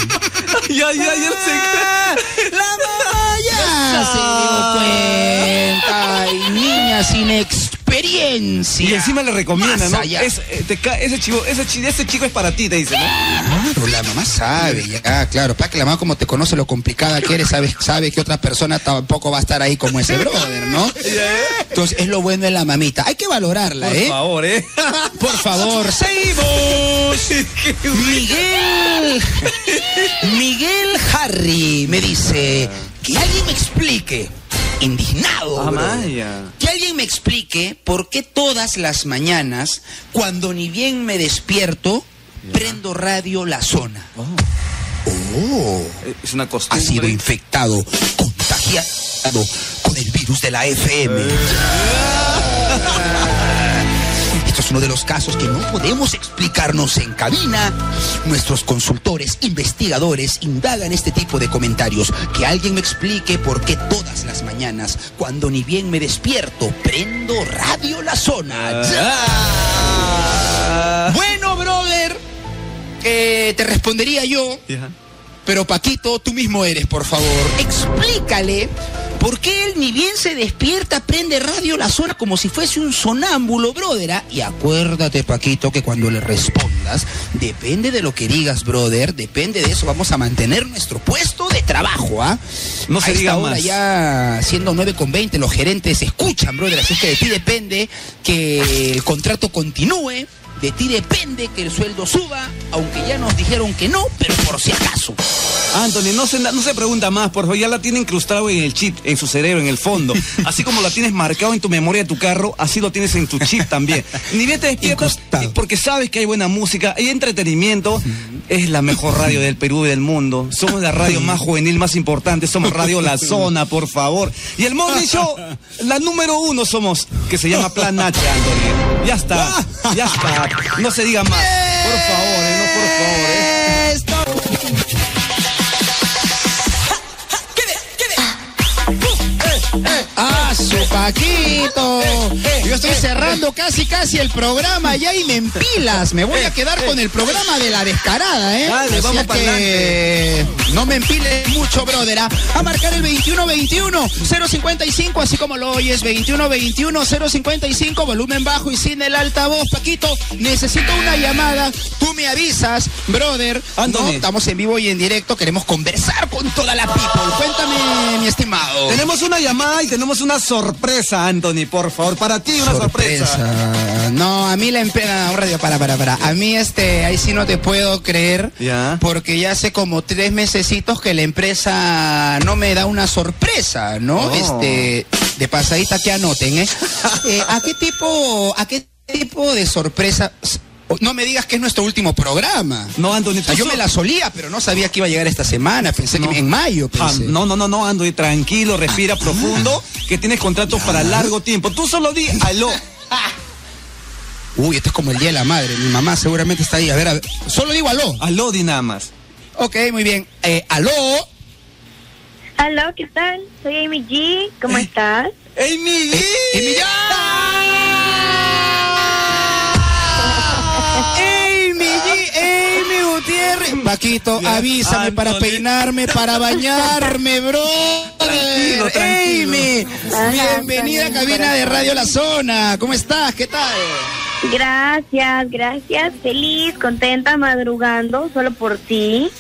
ya, ya, ya sé.
La mamá ya se dio cuenta. Ay, niña sin experiencia.
Y encima le recomienda, ¿no? Es- eh, te ese, chico, ese, ese chico es para ti, te dice, ¿no?
Claro, la mamá sabe, ya, claro. Para que la mamá, como te conoce lo complicada que eres, sabe, sabe que otra persona tampoco va a estar ahí como ese brother, ¿no? Entonces, es lo bueno de la mamita. Hay que valorarla,
Por
¿eh?
favor, ¿eh?
Por favor, seguimos. Miguel. Miguel Harry me dice que alguien me explique. Indignado.
Ah.
Que alguien me explique por qué todas las mañanas, cuando ni bien me despierto, prendo radio La Zona. Oh.
Eh, Es una
Ha
costumbre.
sido infectado, contagiado con el virus de la FM. Esto es uno de los casos que no podemos explicarnos en cabina. Nuestros consultores, investigadores, indagan este tipo de comentarios. Que alguien me explique por qué todas las mañanas, cuando ni bien me despierto, prendo Radio La Zona.
Ah.
Bueno, brother, eh, te respondería yo.
Ya.
Pero Paquito, tú mismo eres, por favor. Explícale ¿Por qué él ni bien se despierta, prende radio la zona como si fuese un sonámbulo, brother? ah? Y acuérdate, Paquito, que cuando le respondas, depende de lo que digas, brother, depende de eso, vamos a mantener nuestro puesto de trabajo, ¿ah?
No se
A esta
diga
hora
más.
ya siendo 9 con 20, los gerentes escuchan, brother, así que de ti depende que el contrato continúe, de ti depende que el sueldo suba, aunque ya nos dijeron que no, pero por si acaso.
Anthony, no se, no se pregunta más, por favor, ya la tiene incrustado en el chip, en su cerebro, en el fondo. Así como la tienes marcado en tu memoria de tu carro, así lo tienes en tu chip también. Ni bien te despiertas y porque sabes que hay buena música, hay entretenimiento. Es la mejor radio del Perú y del mundo. Somos la radio más juvenil, más importante. Somos Radio La Zona, por favor. Y el Morning Show, la número uno somos, que se llama Plan H, Anthony. Ya está, ya está. No se diga más. Por favor, eh, no, por favor. eh.
Su Paquito! Yo estoy cerrando casi casi el programa ya y me empilas. Me voy a quedar con el programa de la descarada, ¿eh?
Dale, vamos
es
para
que No me empiles mucho, brother. ¿ah? A marcar el 2121-055, así como lo oyes, 2121-055, volumen bajo y sin el altavoz. Paquito, necesito una llamada. Tú me avisas, brother. No, estamos en vivo y en directo. Queremos conversar con toda la people. Cuéntame, mi estimado.
Tenemos una llamada y tenemos una sorpresa, Anthony, por favor. Para ti una sorpresa.
No, a mí la empresa. Un radio, para, para, para. A mí, este, ahí sí no te puedo creer.
Ya.
Porque ya hace como tres mesecitos que la empresa no me da una sorpresa, ¿no?
Oh.
Este, de pasadita que anoten, ¿eh? Eh, ¿A qué tipo, a qué tipo de sorpresa? No me digas que es nuestro último programa.
No, Anthony,
O sea, yo me la solía, pero no sabía que iba a llegar esta semana. Pensé
No.
que en mayo.
Ah,
Pensé.
no, no, no, no, Anthony, tranquilo, respira profundo, que tienes contratos para largo tiempo. Tú solo di aló.
Uy, esto es como el día de la madre. Mi mamá seguramente está ahí. A ver, a ver. Solo digo aló.
Aló, di nada más.
Ok, muy bien. Eh, aló.
Hola, ¿qué tal? Soy Amy G. ¿Cómo estás?
¡Ey, mi
Eh, Amy ya. Amy G, Amy Gutiérrez. Paquito, avísame para peinarme, para bañarme, bro.
Tranquilo, tranquilo.
Amy,
Ajá,
bienvenida a cabina de. Radio La Zona. ¿Cómo estás? ¿Qué tal?
Gracias, gracias. Feliz, contenta, madrugando solo por ti.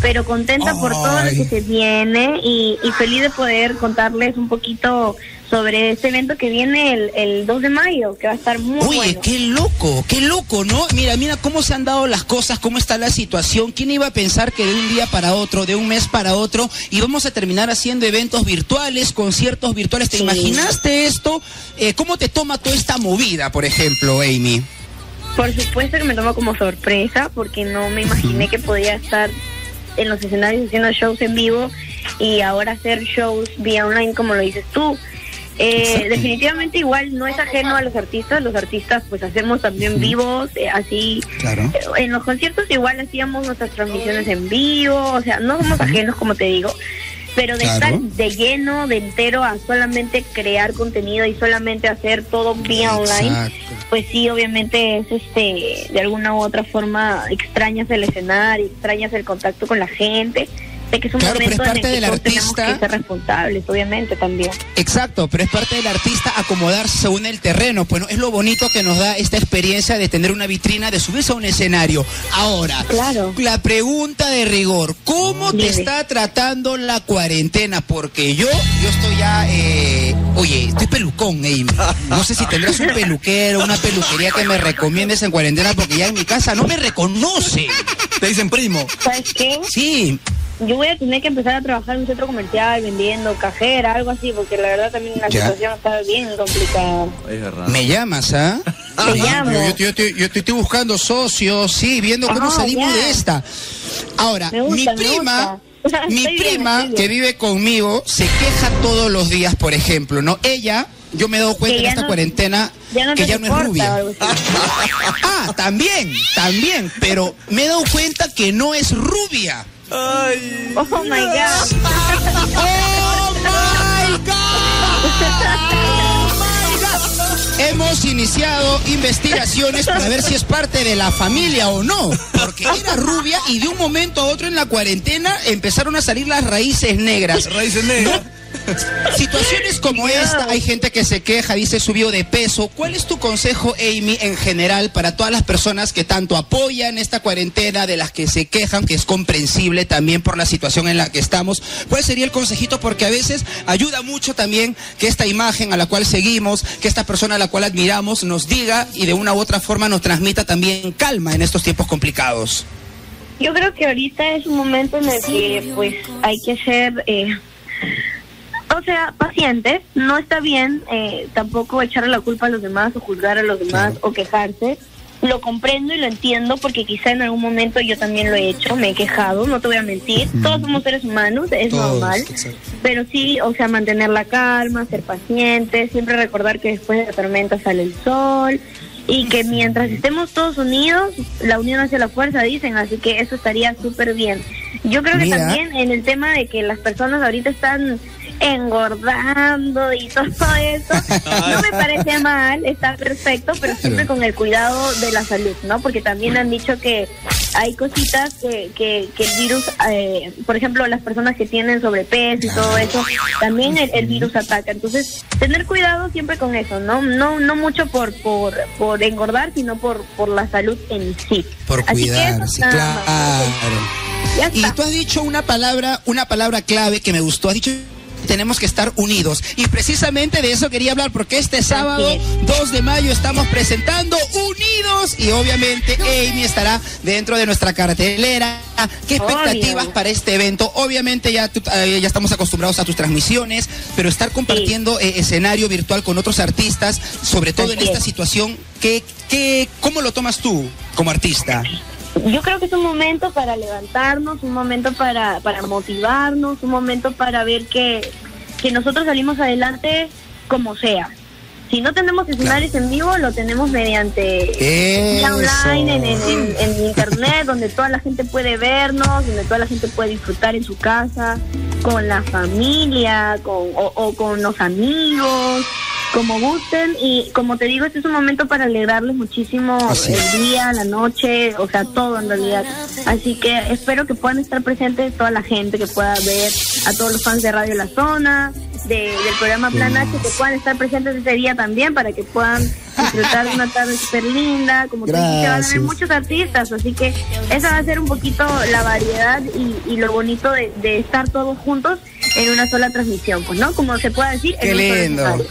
Pero contenta por todo lo que se viene y, y feliz de poder contarles un poquito sobre este evento que viene el, el 2 de mayo, que va a estar muy
Oye,
bueno.
qué loco, qué loco, ¿no? Mira, mira cómo se han dado las cosas, cómo está la situación. ¿Quién iba a pensar que de un día para otro, de un mes para otro, íbamos a terminar haciendo eventos virtuales, conciertos virtuales? ¿Te
Sí.
imaginaste esto? Eh, ¿Cómo te toma toda esta movida, por ejemplo, Amy?
Por supuesto que me tomó como sorpresa porque no me imaginé que podía estar en los escenarios haciendo shows en vivo y ahora hacer shows vía online como lo dices tú. Eh, definitivamente igual no es ajeno a los artistas, los artistas pues hacemos también vivos, eh, así
Claro.
eh, en los conciertos igual hacíamos nuestras transmisiones en vivo, o sea, no somos ajenos como te digo, pero de
Claro.
estar de lleno, de entero a solamente crear contenido y solamente hacer todo vía online, pues sí, obviamente es este, de alguna u otra forma extrañas el escenario, extrañas el contacto con la gente. Sé que es un
Claro, pero es
momento en el
parte
que
del
tenemos
artista.
que ser responsables, obviamente también.
Exacto, pero es parte del artista acomodarse según el terreno. Bueno, es lo bonito que nos da esta experiencia de tener una vitrina, de subirse a un escenario. Ahora,
Claro.
la pregunta de rigor, ¿cómo te está tratando la cuarentena? Porque yo, yo estoy ya, eh, oye, estoy pelucón, Amy. No sé si tendrás un peluquero, una peluquería que me recomiendes en cuarentena, porque ya en mi casa no me reconoce.
Te dicen primo.
¿Sabes qué?
Sí,
Yo voy a tener que empezar a trabajar en un centro comercial, vendiendo, cajera, algo así, porque la verdad también la
Ya.
situación está bien complicada.
Es verdad.
me llamas, ¿ah?
Te
Sí,
llamo.
Yo, yo- yo estoy- yo estoy- estoy buscando socios, sí, viendo cómo
Ah,
salimos
ya.
de esta. Ahora,
gusta,
mi prima, mi prima
bien.
que vive conmigo se queja todos los días, por ejemplo, ¿no? Ella, yo me he dado cuenta en esta
no-
cuarentena
Ya no
que ya no es rubia. Ah, también, también, pero me he dado cuenta que no es rubia.
Ay.
Oh my god.
¡Oh my God! Hemos iniciado investigaciones para ver si es parte de la familia o no, porque era rubia y de un momento a otro en la cuarentena empezaron a salir las raíces negras.
Raíces negras.
Situaciones como esta, hay gente que se queja, dice subió de peso. ¿Cuál es tu consejo, Amy, en general para todas las personas que tanto apoyan esta cuarentena, de las que se quejan, que es comprensible también por la situación en la que estamos? ¿Cuál sería el consejito? Porque a veces ayuda mucho también que esta imagen a la cual seguimos, que esta persona a la cual admiramos nos diga y de una u otra forma nos transmita también calma en estos tiempos complicados.
Yo creo que ahorita es un momento en el que pues hay que ser, eh, o sea, pacientes. No está bien eh, tampoco echarle la culpa a los demás o juzgar a los demás o quejarse. Lo comprendo y lo entiendo porque quizá en algún momento yo también lo he hecho, me he quejado, no te voy a mentir. Todos somos seres humanos, es normal. Pero sí, o sea, mantener la calma, ser paciente, siempre recordar que después de la tormenta sale el sol y que mientras estemos todos unidos, la unión hacia la fuerza, dicen, así que eso estaría súper bien. Yo creo que también en el tema de que las personas ahorita están engordando y todo eso, no me parece mal, está perfecto, pero siempre con el cuidado de la salud, ¿no? Porque también han dicho que hay cositas que, que, que el virus, eh, por ejemplo, las personas que tienen sobrepeso y todo eso, también el, el virus ataca. Entonces, tener cuidado siempre con eso, ¿no? No no mucho por por, por engordar, sino por, por la salud en sí.
Por
Así que eso más.
claro.
Ya
Y tú has dicho una palabra, una palabra clave que me gustó. Has dicho tenemos que estar unidos. Y precisamente de eso quería hablar, porque este sábado,
es.
2 de mayo, estamos presentando Unidos y obviamente Amy estará dentro de nuestra cartelera. ¿Qué expectativas
Obvio.
para este evento? Obviamente ya, tú- eh, ya estamos acostumbrados a tus transmisiones, pero estar compartiendo eh, escenario virtual con otros artistas, sobre todo en esta
es.
situación, ¿qué, qué, ¿cómo lo tomas tú como artista?
Yo creo que es un momento para levantarnos, un momento para, para motivarnos, un momento para ver que, que nosotros salimos adelante como sea. Si no tenemos escenarios en vivo, lo tenemos mediante
Eso.
online, en- en internet, donde toda la gente puede vernos, donde toda la gente puede disfrutar en su casa, con la familia, con, o, o con los amigos, como gusten. Y como te digo, este es un momento para alegrarles muchísimo
Así
el día, la noche, o sea, todo en realidad. Así que espero que puedan estar presentes toda la gente, que pueda ver a todos los fans de Radio La Zona, de- del programa Plan H, que puedan estar presentes ese día también para que puedan disfrutar de una tarde súper linda. Como dijiste, van a haber muchos artistas, así que esa va a ser un poquito la variedad y, y lo bonito de, de estar todos juntos en una sola transmisión, pues, ¿no? Como se pueda decir,
Qué
en un solo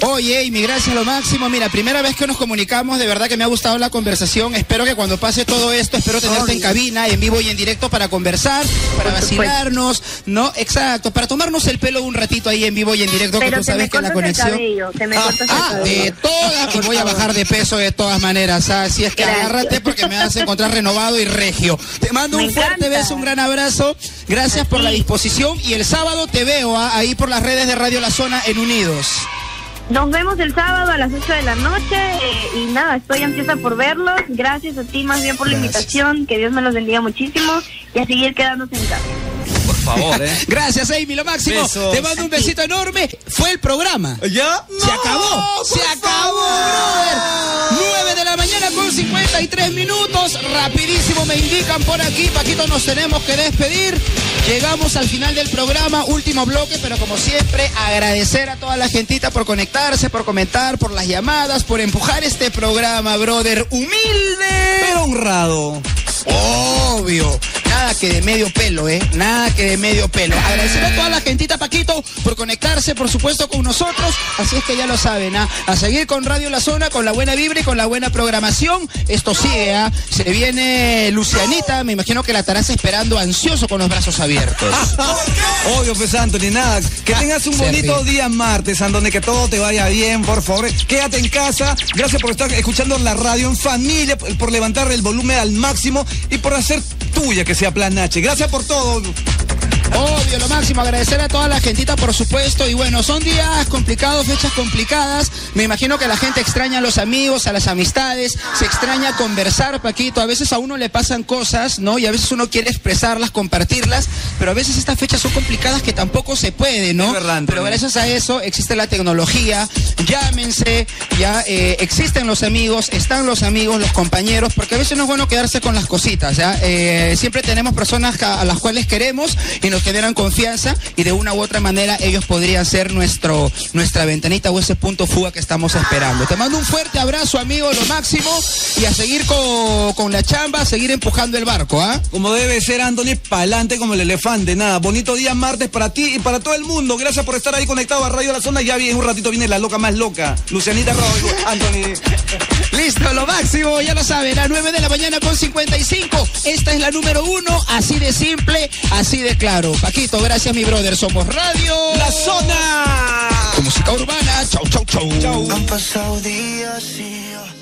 Oye, Amy, gracias lo máximo. Mira, primera vez que nos comunicamos, de verdad que me ha gustado la conversación. Espero que cuando pase todo esto, espero tenerte en cabina, en vivo y en directo para conversar, para vacilarnos, ¿no? Exacto, para tomarnos el pelo un ratito ahí en vivo y en directo, que tú sabes
me
que la
cortas el
conexión...
cabello, te me
Ah, ah, de todas, y voy a bajar de peso de todas maneras. Así es que
Gracias.
agárrate porque me vas a encontrar renovado y regio. Te mando
Me
un fuerte
encanta.
beso, un gran abrazo. Gracias por la disposición y el sábado te veo ah, ahí por las redes de Radio La Zona en Unidos.
Nos vemos el sábado a las 8 de la noche eh, y nada, estoy ansiosa por verlos. Gracias a ti más bien por la
Gracias.
invitación, que Dios me los bendiga muchísimo y a seguir quedándose en casa.
Por favor, ¿eh?
Gracias, Amy, lo máximo.
Besos.
Te mando un besito enorme. Fue el programa.
¿Ya?
Se acabó, se acabó, brother. 9 de la mañana con 53 minutos. Rapidísimo me indican por aquí, Paquito, nos tenemos que despedir. Llegamos al final del programa, último bloque, pero como siempre, agradecer a toda la gentita por conectarse, por comentar, por las llamadas, por empujar este programa, brother. Humilde.
Pero honrado.
Obvio. Nada que de medio pelo, ¿eh? Nada que de medio pelo. Agradecer a toda la gentita, Paquito, por conectarse, por supuesto, con nosotros. Así es que ya lo saben, ¿ah? A seguir con Radio La Zona, con la buena vibra y con la buena programación. Esto sigue, ¿ah? Se viene Lucianita. Me imagino que la estarás esperando ansioso con los brazos abiertos.
Obvio, pues Anthony, nada. Que tengas un bonito día martes, Anthony, que todo te vaya bien, por favor. Quédate en casa. Gracias por estar escuchando la radio en familia, por levantar el volumen al máximo y por hacer tuya que sea Plan H. Gracias por todo.
Obvio, lo máximo, agradecer a toda la gentita, por supuesto. Y bueno, son días complicados, fechas complicadas. Me imagino que la gente extraña a los amigos, a las amistades, se extraña conversar, Paquito. A veces a uno le pasan cosas, ¿no? Y a veces uno quiere expresarlas, compartirlas, pero a veces estas fechas son complicadas que tampoco se puede, ¿no?
Verdad,
pero gracias a eso existe la tecnología. Llámense, ya eh, existen los amigos, están los amigos, los compañeros, porque a veces no es bueno quedarse con las cositas, ¿ya? Eh, siempre tenemos personas a las cuales queremos y nos generan confianza y de una u otra manera ellos podrían ser nuestro, nuestra ventanita o ese punto fuga que estamos esperando. Te mando un fuerte abrazo, amigo, lo máximo, y a seguir con, con la chamba, a seguir empujando el barco, ¿ah?
Como debe ser, Anthony, pa'lante como el elefante. Nada, bonito día martes para ti y para todo el mundo. Gracias por estar ahí conectado a Radio La Zona. Ya bien, un ratito viene la loca más loca. Lucianita Rojo, Anthony.
Listo, lo máximo, ya lo saben, a 9 de la mañana con 55. Esta es la número uno, así de simple, así de claro. Paquito, gracias mi brother, somos Radio
La Zona.
Música urbana, chau, chau, chau.
Chau.
Han pasado días y